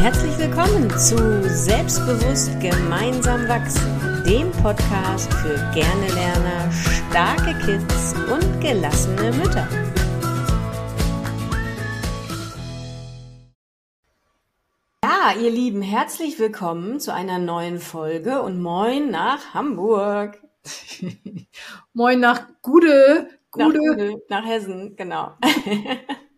Herzlich willkommen zu Selbstbewusst gemeinsam wachsen, dem Podcast für gerne Lerner, starke Kids und gelassene Mütter. Ja, ihr Lieben, herzlich willkommen zu einer neuen Folge und moin nach Hamburg. moin nach Gude. Gude. Nach, Gude, nach Hessen, genau.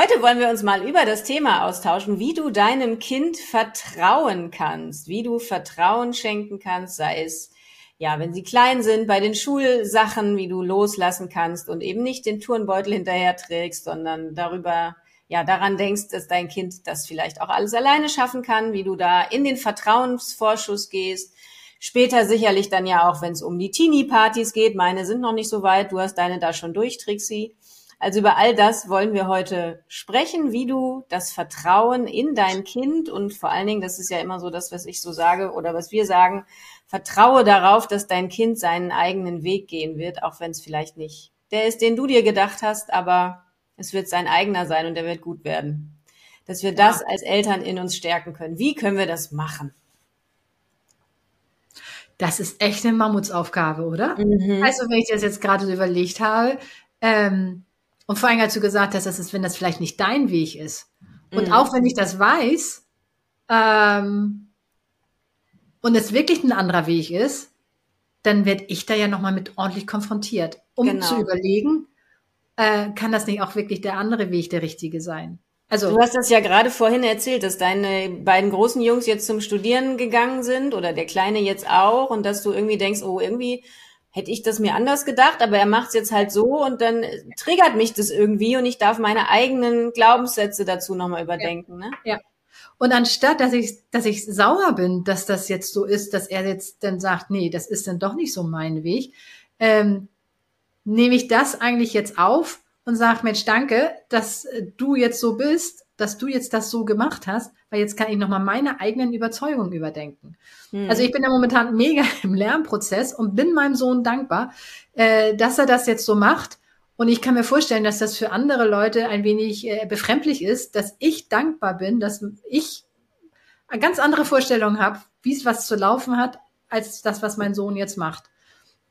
Heute wollen wir uns mal über das Thema austauschen, wie du deinem Kind vertrauen kannst, wie du Vertrauen schenken kannst, sei es ja, wenn sie klein sind, bei den Schulsachen, wie du loslassen kannst und eben nicht den Turnbeutel hinterher trägst, sondern darüber, ja, daran denkst, dass dein Kind das vielleicht auch alles alleine schaffen kann, wie du da in den Vertrauensvorschuss gehst. Später sicherlich dann ja auch, wenn es um die Teenie-Partys geht. Meine sind noch nicht so weit. Du hast deine da schon durch, Trixie. Also über all das wollen wir heute sprechen, wie du das Vertrauen in dein Kind und vor allen Dingen, das ist ja immer so das, was ich so sage oder was wir sagen, vertraue darauf, dass dein Kind seinen eigenen Weg gehen wird, auch wenn es vielleicht nicht der ist, den du dir gedacht hast, aber es wird sein eigener sein und er wird gut werden. Dass wir das als Eltern in uns stärken können. Wie können wir das machen? Das ist echt eine Mammutsaufgabe, oder? Mhm. Also, wenn ich das jetzt gerade so überlegt habe, ähm, und vor allem, als du gesagt hast, dass es, wenn das vielleicht nicht dein Weg ist. Und mhm. auch wenn ich das weiß, ähm, und es wirklich ein anderer Weg ist, dann werde ich da ja nochmal mit ordentlich konfrontiert, um genau. zu überlegen, äh, kann das nicht auch wirklich der andere Weg der richtige sein? Also du hast das ja gerade vorhin erzählt, dass deine beiden großen Jungs jetzt zum Studieren gegangen sind oder der kleine jetzt auch und dass du irgendwie denkst, oh irgendwie hätte ich das mir anders gedacht, aber er macht es jetzt halt so und dann triggert mich das irgendwie und ich darf meine eigenen Glaubenssätze dazu nochmal überdenken. Ja. Ne? ja. Und anstatt, dass ich, dass ich sauer bin, dass das jetzt so ist, dass er jetzt dann sagt, nee, das ist dann doch nicht so mein Weg, ähm, nehme ich das eigentlich jetzt auf und sage, Mensch, danke, dass du jetzt so bist, dass du jetzt das so gemacht hast, weil jetzt kann ich nochmal meine eigenen Überzeugungen überdenken. Hm. Also ich bin ja momentan mega im Lernprozess und bin meinem Sohn dankbar, äh, dass er das jetzt so macht. Und ich kann mir vorstellen, dass das für andere Leute ein wenig äh, befremdlich ist, dass ich dankbar bin, dass ich eine ganz andere Vorstellung habe, wie es was zu laufen hat, als das, was mein Sohn jetzt macht.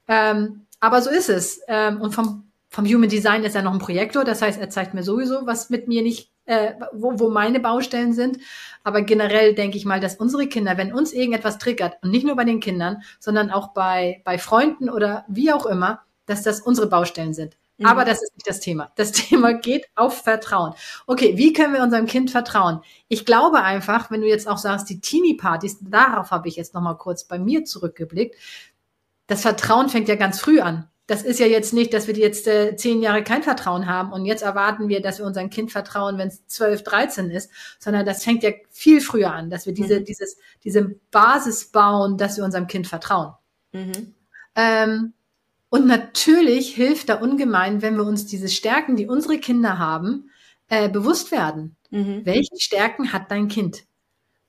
Ähm, aber so ist es. Ähm, und vom, vom Human Design ist er noch ein Projektor, das heißt, er zeigt mir sowieso, was mit mir nicht äh, wo, wo meine Baustellen sind. Aber generell denke ich mal, dass unsere Kinder, wenn uns irgendetwas triggert, und nicht nur bei den Kindern, sondern auch bei, bei Freunden oder wie auch immer, dass das unsere Baustellen sind. Mhm. Aber das ist nicht das Thema. Das Thema geht auf Vertrauen. Okay, wie können wir unserem Kind vertrauen? Ich glaube einfach, wenn du jetzt auch sagst, die Teenie-Partys, darauf habe ich jetzt nochmal kurz bei mir zurückgeblickt. Das Vertrauen fängt ja ganz früh an das ist ja jetzt nicht, dass wir jetzt äh, zehn Jahre kein Vertrauen haben und jetzt erwarten wir, dass wir unserem Kind vertrauen, wenn es zwölf, dreizehn ist, sondern das fängt ja viel früher an, dass wir diese, mhm. dieses, diese Basis bauen, dass wir unserem Kind vertrauen. Mhm. Ähm, und natürlich hilft da ungemein, wenn wir uns diese Stärken, die unsere Kinder haben, äh, bewusst werden. Mhm. Welche Stärken hat dein Kind?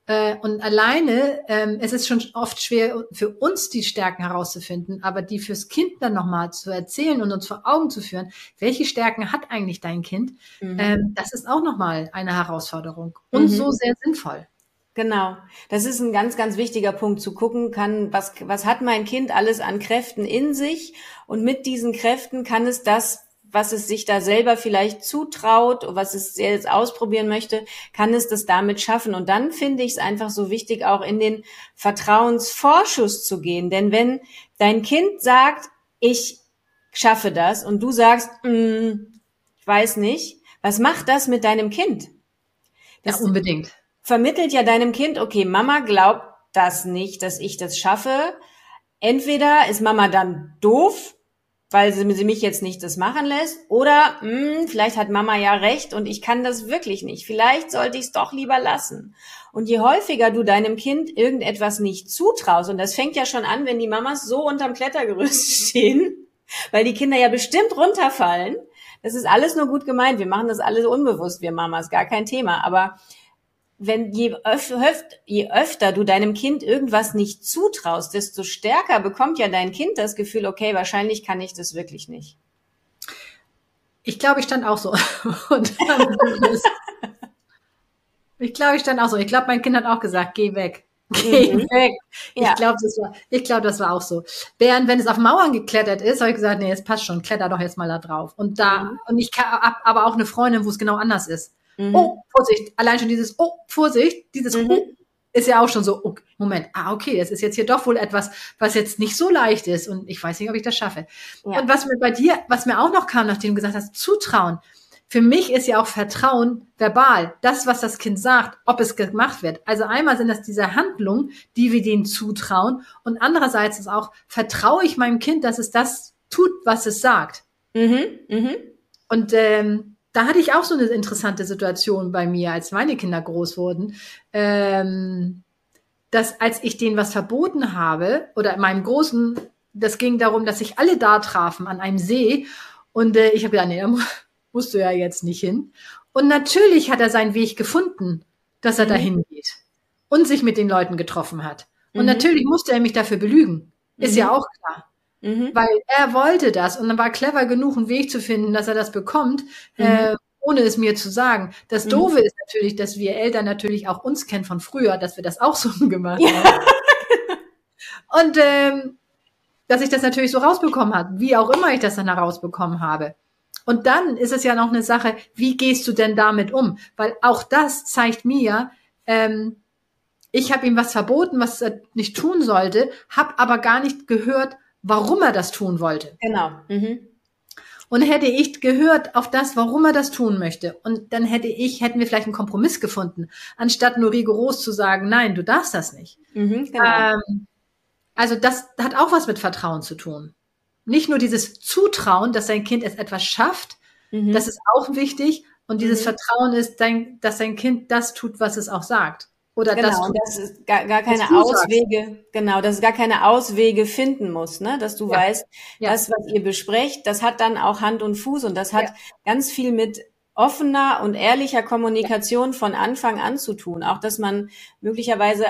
Äh, und alleine, ähm, es ist schon oft schwer für uns die Stärken herauszufinden, aber die fürs Kind dann nochmal zu erzählen und uns vor Augen zu führen, welche Stärken hat eigentlich dein Kind, mhm. ähm, das ist auch nochmal eine Herausforderung und mhm. so sehr sinnvoll. Genau. Das ist ein ganz, ganz wichtiger Punkt zu gucken kann, was, was hat mein Kind alles an Kräften in sich und mit diesen Kräften kann es das was es sich da selber vielleicht zutraut, was es jetzt ausprobieren möchte, kann es das damit schaffen. Und dann finde ich es einfach so wichtig, auch in den Vertrauensvorschuss zu gehen. Denn wenn dein Kind sagt, ich schaffe das und du sagst, mm, ich weiß nicht, was macht das mit deinem Kind? Das ja, unbedingt. Vermittelt ja deinem Kind, okay, Mama glaubt das nicht, dass ich das schaffe. Entweder ist Mama dann doof weil sie, sie mich jetzt nicht das machen lässt. Oder mh, hm, vielleicht hat Mama ja recht und ich kann das wirklich nicht. Vielleicht sollte ich es doch lieber lassen. Und je häufiger du deinem Kind irgendetwas nicht zutraust, und das fängt ja schon an, wenn die Mamas so unterm Klettergerüst stehen, weil die Kinder ja bestimmt runterfallen. Das ist alles nur gut gemeint. Wir machen das alles unbewusst, wir Mamas, gar kein Thema. Aber wenn je, öf je öfter du deinem Kind irgendwas nicht zutraust, desto stärker bekommt ja dein Kind das Gefühl, okay, wahrscheinlich kann ich das wirklich nicht. Ich glaube, ich stand auch so. Ich glaube, ich stand auch so. Ich glaube, mein Kind hat auch gesagt, geh weg. Geh mhm. weg. Ja. Ich glaube, das war, ich glaube, das war auch so. Während, wenn es auf Mauern geklettert ist, habe ich gesagt, nee, es passt schon, kletter doch jetzt mal da drauf. Und da, mhm. und ich habe aber auch eine Freundin, wo es genau anders ist. Mhm. Oh, Vorsicht, allein schon dieses, oh, Vorsicht, dieses, mhm. oh, ist ja auch schon so, oh, Moment, ah, okay, das ist jetzt hier doch wohl etwas, was jetzt nicht so leicht ist und ich weiß nicht, ob ich das schaffe. Ja. Und was mir bei dir, was mir auch noch kam, nachdem du gesagt hast, Zutrauen. Für mich ist ja auch Vertrauen verbal, das, was das Kind sagt, ob es gemacht wird. Also einmal sind das diese Handlungen, die wir denen zutrauen und andererseits ist auch, vertraue ich meinem Kind, dass es das tut, was es sagt. Mhm, mhm. Und ähm, da hatte ich auch so eine interessante Situation bei mir, als meine Kinder groß wurden, ähm, dass als ich denen was verboten habe, oder meinem Großen, das ging darum, dass sich alle da trafen an einem See. Und äh, ich habe gedacht, nee, da musst du ja jetzt nicht hin. Und natürlich hat er seinen Weg gefunden, dass er mhm. dahin geht und sich mit den Leuten getroffen hat. Und mhm. natürlich musste er mich dafür belügen. Ist mhm. ja auch klar. Mhm. Weil er wollte das und dann war clever genug, einen Weg zu finden, dass er das bekommt, mhm. äh, ohne es mir zu sagen. Das mhm. Doofe ist natürlich, dass wir Eltern natürlich auch uns kennen von früher, dass wir das auch so gemacht ja. haben. und ähm, dass ich das natürlich so rausbekommen habe, wie auch immer ich das dann herausbekommen habe. Und dann ist es ja noch eine Sache, wie gehst du denn damit um? Weil auch das zeigt mir, ähm, ich habe ihm was verboten, was er nicht tun sollte, habe aber gar nicht gehört, warum er das tun wollte. Genau. Mhm. Und hätte ich gehört auf das, warum er das tun möchte, und dann hätte ich, hätten wir vielleicht einen Kompromiss gefunden, anstatt nur rigoros zu sagen, nein, du darfst das nicht. Mhm, genau. ähm, also das hat auch was mit Vertrauen zu tun. Nicht nur dieses Zutrauen, dass dein Kind es etwas schafft, mhm. das ist auch wichtig. Und dieses mhm. Vertrauen ist, dass dein Kind das tut, was es auch sagt. Oder genau, das, und dass es gar, gar keine Auswege, sagst. genau, dass es gar keine Auswege finden muss, ne? Dass du ja. weißt, ja. das, was ihr besprecht, das hat dann auch Hand und Fuß und das hat ja. ganz viel mit offener und ehrlicher Kommunikation von Anfang an zu tun. Auch, dass man möglicherweise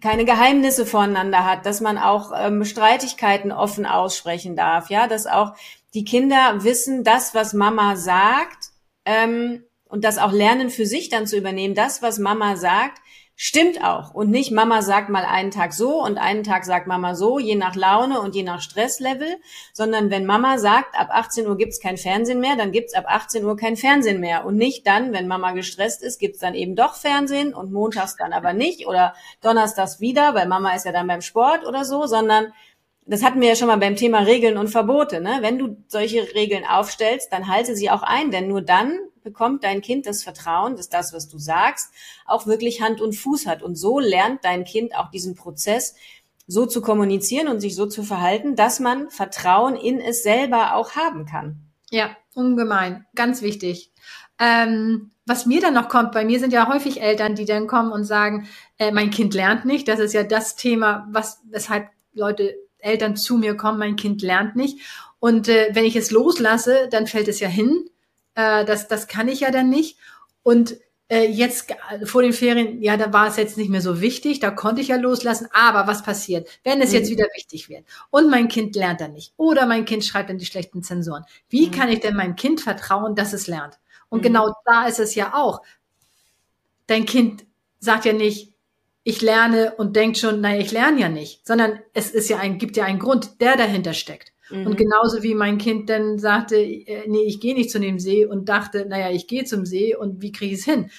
keine Geheimnisse voneinander hat, dass man auch ähm, Streitigkeiten offen aussprechen darf, ja, dass auch die Kinder wissen, das, was Mama sagt, ähm, und das auch lernen für sich dann zu übernehmen, das, was Mama sagt, Stimmt auch. Und nicht Mama sagt mal einen Tag so und einen Tag sagt Mama so, je nach Laune und je nach Stresslevel, sondern wenn Mama sagt, ab 18 Uhr gibt's kein Fernsehen mehr, dann gibt's ab 18 Uhr kein Fernsehen mehr. Und nicht dann, wenn Mama gestresst ist, gibt's dann eben doch Fernsehen und montags dann aber nicht oder donnerstags wieder, weil Mama ist ja dann beim Sport oder so, sondern das hatten wir ja schon mal beim Thema Regeln und Verbote. Ne? Wenn du solche Regeln aufstellst, dann halte sie auch ein, denn nur dann bekommt dein Kind das Vertrauen, dass das, was du sagst, auch wirklich Hand und Fuß hat. Und so lernt dein Kind auch diesen Prozess so zu kommunizieren und sich so zu verhalten, dass man Vertrauen in es selber auch haben kann. Ja, ungemein. Ganz wichtig. Ähm, was mir dann noch kommt, bei mir sind ja häufig Eltern, die dann kommen und sagen, äh, mein Kind lernt nicht. Das ist ja das Thema, was, weshalb Leute, Eltern zu mir kommen, mein Kind lernt nicht. Und äh, wenn ich es loslasse, dann fällt es ja hin. Äh, das, das kann ich ja dann nicht. Und äh, jetzt vor den Ferien, ja, da war es jetzt nicht mehr so wichtig, da konnte ich ja loslassen. Aber was passiert, wenn es mhm. jetzt wieder wichtig wird und mein Kind lernt dann nicht oder mein Kind schreibt dann die schlechten Zensoren? Wie mhm. kann ich denn meinem Kind vertrauen, dass es lernt? Und mhm. genau da ist es ja auch. Dein Kind sagt ja nicht, ich lerne und denkt schon, nein, ich lerne ja nicht, sondern es ist ja ein, gibt ja einen Grund, der dahinter steckt. Mhm. Und genauso wie mein Kind dann sagte, äh, nee, ich gehe nicht zu dem See und dachte, naja, ich gehe zum See und wie kriege ich es hin?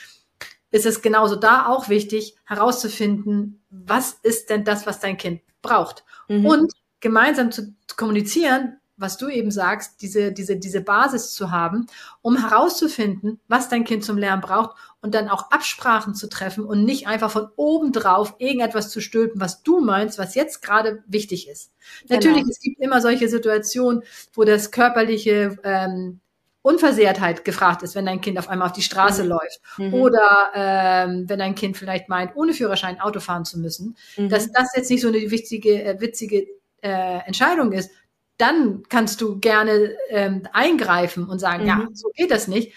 Ist es genauso da auch wichtig, herauszufinden, was ist denn das, was dein Kind braucht? Mhm. Und gemeinsam zu kommunizieren, was du eben sagst, diese, diese, diese Basis zu haben, um herauszufinden, was dein Kind zum Lernen braucht und dann auch Absprachen zu treffen und nicht einfach von oben drauf irgendetwas zu stülpen, was du meinst, was jetzt gerade wichtig ist. Genau. Natürlich, es gibt immer solche Situationen, wo das körperliche ähm, Unversehrtheit gefragt ist, wenn dein Kind auf einmal auf die Straße mhm. läuft mhm. oder ähm, wenn dein Kind vielleicht meint, ohne Führerschein Auto fahren zu müssen, mhm. dass das jetzt nicht so eine wichtige, äh, witzige äh, Entscheidung ist dann kannst du gerne ähm, eingreifen und sagen, mhm. ja, so geht das nicht.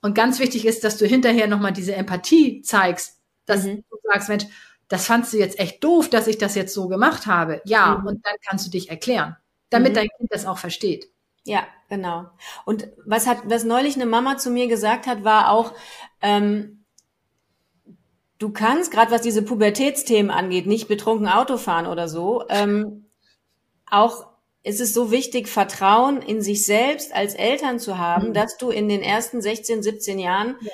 Und ganz wichtig ist, dass du hinterher nochmal diese Empathie zeigst, dass mhm. du sagst, Mensch, das fandst du jetzt echt doof, dass ich das jetzt so gemacht habe. Ja, mhm. und dann kannst du dich erklären, damit mhm. dein Kind das auch versteht. Ja, genau. Und was hat, was neulich eine Mama zu mir gesagt hat, war auch, ähm, du kannst, gerade was diese Pubertätsthemen angeht, nicht betrunken Auto fahren oder so, ähm, auch ist es so wichtig, Vertrauen in sich selbst als Eltern zu haben, mhm. dass du in den ersten 16, 17 Jahren ja.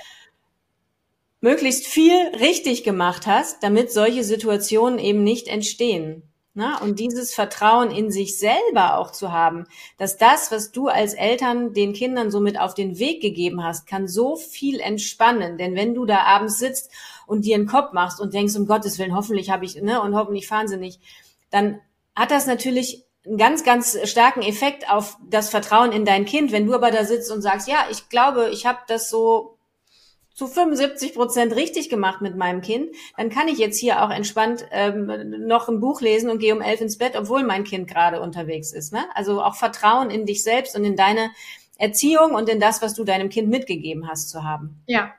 möglichst viel richtig gemacht hast, damit solche Situationen eben nicht entstehen. Na, und dieses Vertrauen in sich selber auch zu haben, dass das, was du als Eltern den Kindern somit auf den Weg gegeben hast, kann so viel entspannen. Denn wenn du da abends sitzt und dir einen Kopf machst und denkst, um Gottes Willen, hoffentlich habe ich, ne, und hoffentlich fahren sie nicht, dann hat das natürlich einen ganz, ganz starken Effekt auf das Vertrauen in dein Kind. Wenn du aber da sitzt und sagst, ja, ich glaube, ich habe das so zu 75 Prozent richtig gemacht mit meinem Kind, dann kann ich jetzt hier auch entspannt ähm, noch ein Buch lesen und gehe um elf ins Bett, obwohl mein Kind gerade unterwegs ist. Ne? Also auch Vertrauen in dich selbst und in deine Erziehung und in das, was du deinem Kind mitgegeben hast, zu haben. Ja.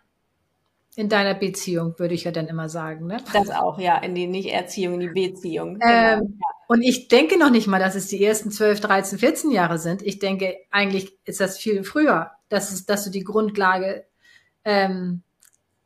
In deiner Beziehung, würde ich ja dann immer sagen. Ne? Das auch, ja, in die nicht Erziehung, in die Beziehung. Ähm, genau. Und ich denke noch nicht mal, dass es die ersten 12, 13, 14 Jahre sind. Ich denke, eigentlich ist das viel früher, dass, es, dass du die Grundlage ähm,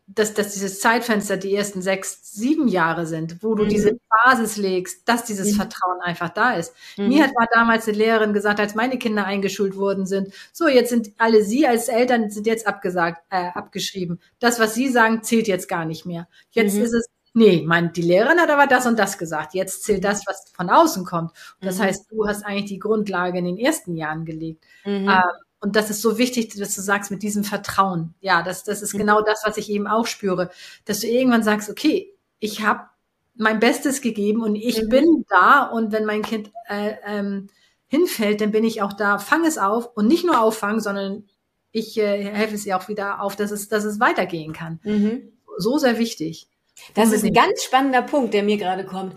dass, dass dieses Zeitfenster die ersten sechs, sieben Jahre sind, wo du mhm. diese Basis legst, dass dieses mhm. Vertrauen einfach da ist. Mhm. Mir hat mal damals eine Lehrerin gesagt, als meine Kinder eingeschult worden sind, so jetzt sind alle Sie als Eltern sind jetzt abgesagt, äh, abgeschrieben. Das, was Sie sagen, zählt jetzt gar nicht mehr. Jetzt mhm. ist es Nee, mein, die Lehrerin hat aber das und das gesagt. Jetzt zählt das, was von außen kommt. Und das mhm. heißt, du hast eigentlich die Grundlage in den ersten Jahren gelegt. Mhm. Ähm, und das ist so wichtig, dass du sagst mit diesem Vertrauen. Ja, das, das ist mhm. genau das, was ich eben auch spüre. Dass du irgendwann sagst, okay, ich habe mein Bestes gegeben und ich mhm. bin da und wenn mein Kind äh, ähm, hinfällt, dann bin ich auch da, fang es auf und nicht nur auffangen, sondern ich äh, helfe es ihr auch wieder auf, dass es, dass es weitergehen kann. Mhm. So sehr wichtig. Das ist ein ganz spannender Punkt, der mir gerade kommt.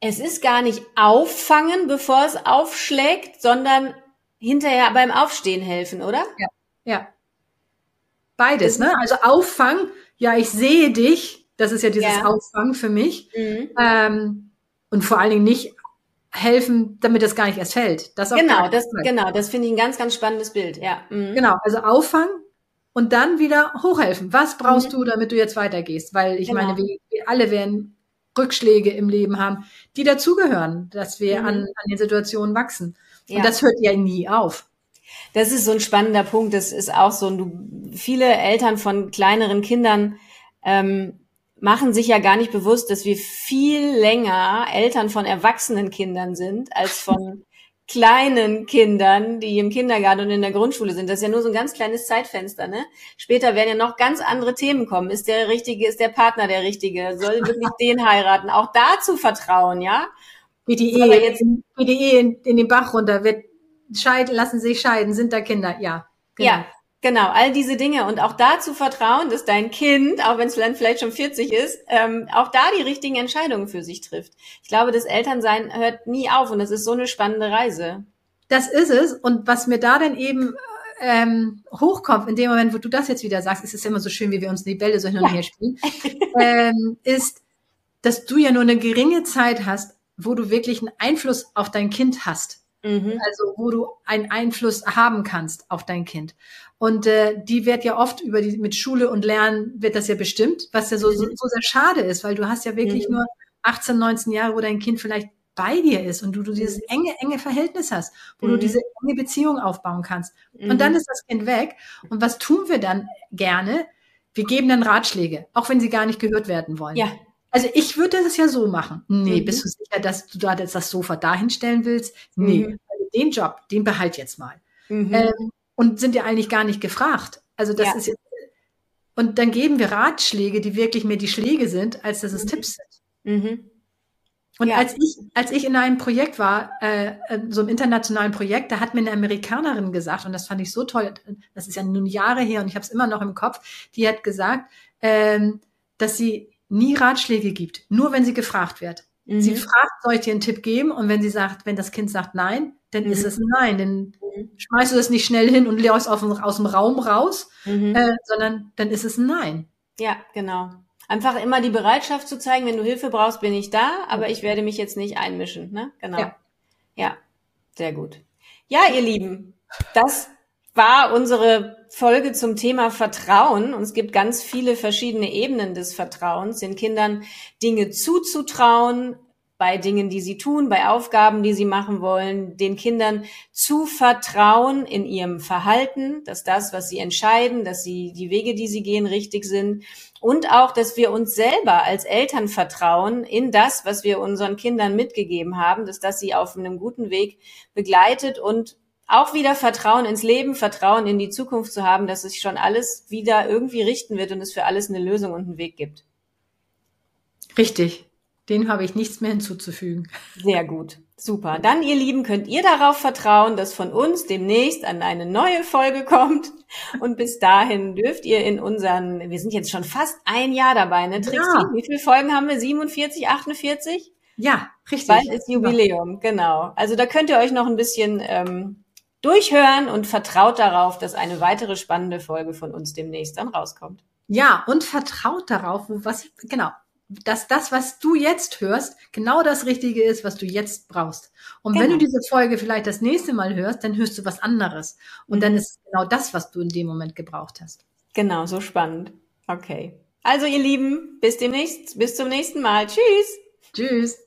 Es ist gar nicht auffangen, bevor es aufschlägt, sondern hinterher beim Aufstehen helfen, oder? Ja. ja. Beides, ne? Also Auffang, ja, ich sehe dich, das ist ja dieses ja. Auffangen für mich. Mhm. Ähm, und vor allen Dingen nicht helfen, damit das gar nicht erst fällt. Das genau, das, genau, das finde ich ein ganz, ganz spannendes Bild, ja. Mhm. Genau, also auffangen und dann wieder hochhelfen. Was brauchst mhm. du, damit du jetzt weitergehst? Weil ich genau. meine, wir, wir, alle werden Rückschläge im Leben haben, die dazugehören, dass wir mhm. an, an den Situationen wachsen. Und ja. das hört ja nie auf. Das ist so ein spannender Punkt. Das ist auch so, du, viele Eltern von kleineren Kindern ähm, machen sich ja gar nicht bewusst, dass wir viel länger Eltern von erwachsenen Kindern sind als von kleinen Kindern, die im Kindergarten und in der Grundschule sind. Das ist ja nur so ein ganz kleines Zeitfenster, ne? Später werden ja noch ganz andere Themen kommen. Ist der richtige, ist der Partner der richtige? Soll wirklich den heiraten? Auch dazu vertrauen, ja? Wie die Ehe, jetzt, wie die Ehe in, in den Bach runter wird, scheiden, lassen sich scheiden, sind da Kinder, ja. Genau. Ja, genau, all diese Dinge und auch da zu vertrauen, dass dein Kind, auch wenn es vielleicht schon 40 ist, ähm, auch da die richtigen Entscheidungen für sich trifft. Ich glaube, das Elternsein hört nie auf und das ist so eine spannende Reise. Das ist es und was mir da dann eben ähm, hochkommt, in dem Moment, wo du das jetzt wieder sagst, ist es immer so schön, wie wir uns die Bälle so hin und her spielen, ähm, ist, dass du ja nur eine geringe Zeit hast, wo du wirklich einen Einfluss auf dein Kind hast. Mhm. Also wo du einen Einfluss haben kannst auf dein Kind. Und äh, die wird ja oft über die mit Schule und Lernen wird das ja bestimmt, was ja so, so, so sehr schade ist, weil du hast ja wirklich mhm. nur 18, 19 Jahre, wo dein Kind vielleicht bei dir ist und du, du dieses mhm. enge, enge Verhältnis hast, wo mhm. du diese enge Beziehung aufbauen kannst. Mhm. Und dann ist das Kind weg. Und was tun wir dann gerne? Wir geben dann Ratschläge, auch wenn sie gar nicht gehört werden wollen. Ja. Also ich würde das ja so machen. Nee, mhm. bist du sicher, dass du da jetzt das Sofa dahinstellen willst? Nee, mhm. also den Job, den behalt jetzt mal. Mhm. Ähm, und sind ja eigentlich gar nicht gefragt. Also das ja. ist jetzt, und dann geben wir Ratschläge, die wirklich mehr die Schläge sind, als dass es mhm. Tipps sind. Mhm. Und ja. als ich, als ich in einem Projekt war, äh, äh, so einem internationalen Projekt, da hat mir eine Amerikanerin gesagt, und das fand ich so toll, das ist ja nun Jahre her und ich habe es immer noch im Kopf, die hat gesagt, ähm, dass sie nie Ratschläge gibt, nur wenn sie gefragt wird. Mhm. Sie fragt, soll ich dir einen Tipp geben? Und wenn sie sagt, wenn das Kind sagt nein, dann mhm. ist es nein. Dann mhm. schmeißt du das nicht schnell hin und läufst aus, aus dem Raum raus, mhm. äh, sondern dann ist es ein Nein. Ja, genau. Einfach immer die Bereitschaft zu zeigen, wenn du Hilfe brauchst, bin ich da, aber ich werde mich jetzt nicht einmischen. Ne? Genau. Ja. ja, sehr gut. Ja, ihr Lieben, das war unsere Folge zum Thema Vertrauen. Und es gibt ganz viele verschiedene Ebenen des Vertrauens, den Kindern Dinge zuzutrauen, bei Dingen, die sie tun, bei Aufgaben, die sie machen wollen, den Kindern zu vertrauen in ihrem Verhalten, dass das, was sie entscheiden, dass sie die Wege, die sie gehen, richtig sind. Und auch, dass wir uns selber als Eltern vertrauen in das, was wir unseren Kindern mitgegeben haben, dass das sie auf einem guten Weg begleitet und auch wieder Vertrauen ins Leben, Vertrauen in die Zukunft zu haben, dass sich schon alles wieder irgendwie richten wird und es für alles eine Lösung und einen Weg gibt. Richtig. Den habe ich nichts mehr hinzuzufügen. Sehr gut. Super. Dann, ihr Lieben, könnt ihr darauf vertrauen, dass von uns demnächst an eine neue Folge kommt. Und bis dahin dürft ihr in unseren, wir sind jetzt schon fast ein Jahr dabei, ne? Trixie, ja. wie viele Folgen haben wir? 47, 48? Ja, richtig. Bald ist Jubiläum, genau. Also da könnt ihr euch noch ein bisschen ähm, durchhören und vertraut darauf, dass eine weitere spannende Folge von uns demnächst dann rauskommt. Ja, und vertraut darauf, was, genau, dass das, was du jetzt hörst, genau das Richtige ist, was du jetzt brauchst. Und genau. wenn du genau. diese Folge vielleicht das nächste Mal hörst, dann hörst du was anderes. Und mhm. dann ist genau das, was du in dem Moment gebraucht hast. Genau, so spannend. Okay. Also, ihr Lieben, bis demnächst, bis zum nächsten Mal. Tschüss. Tschüss.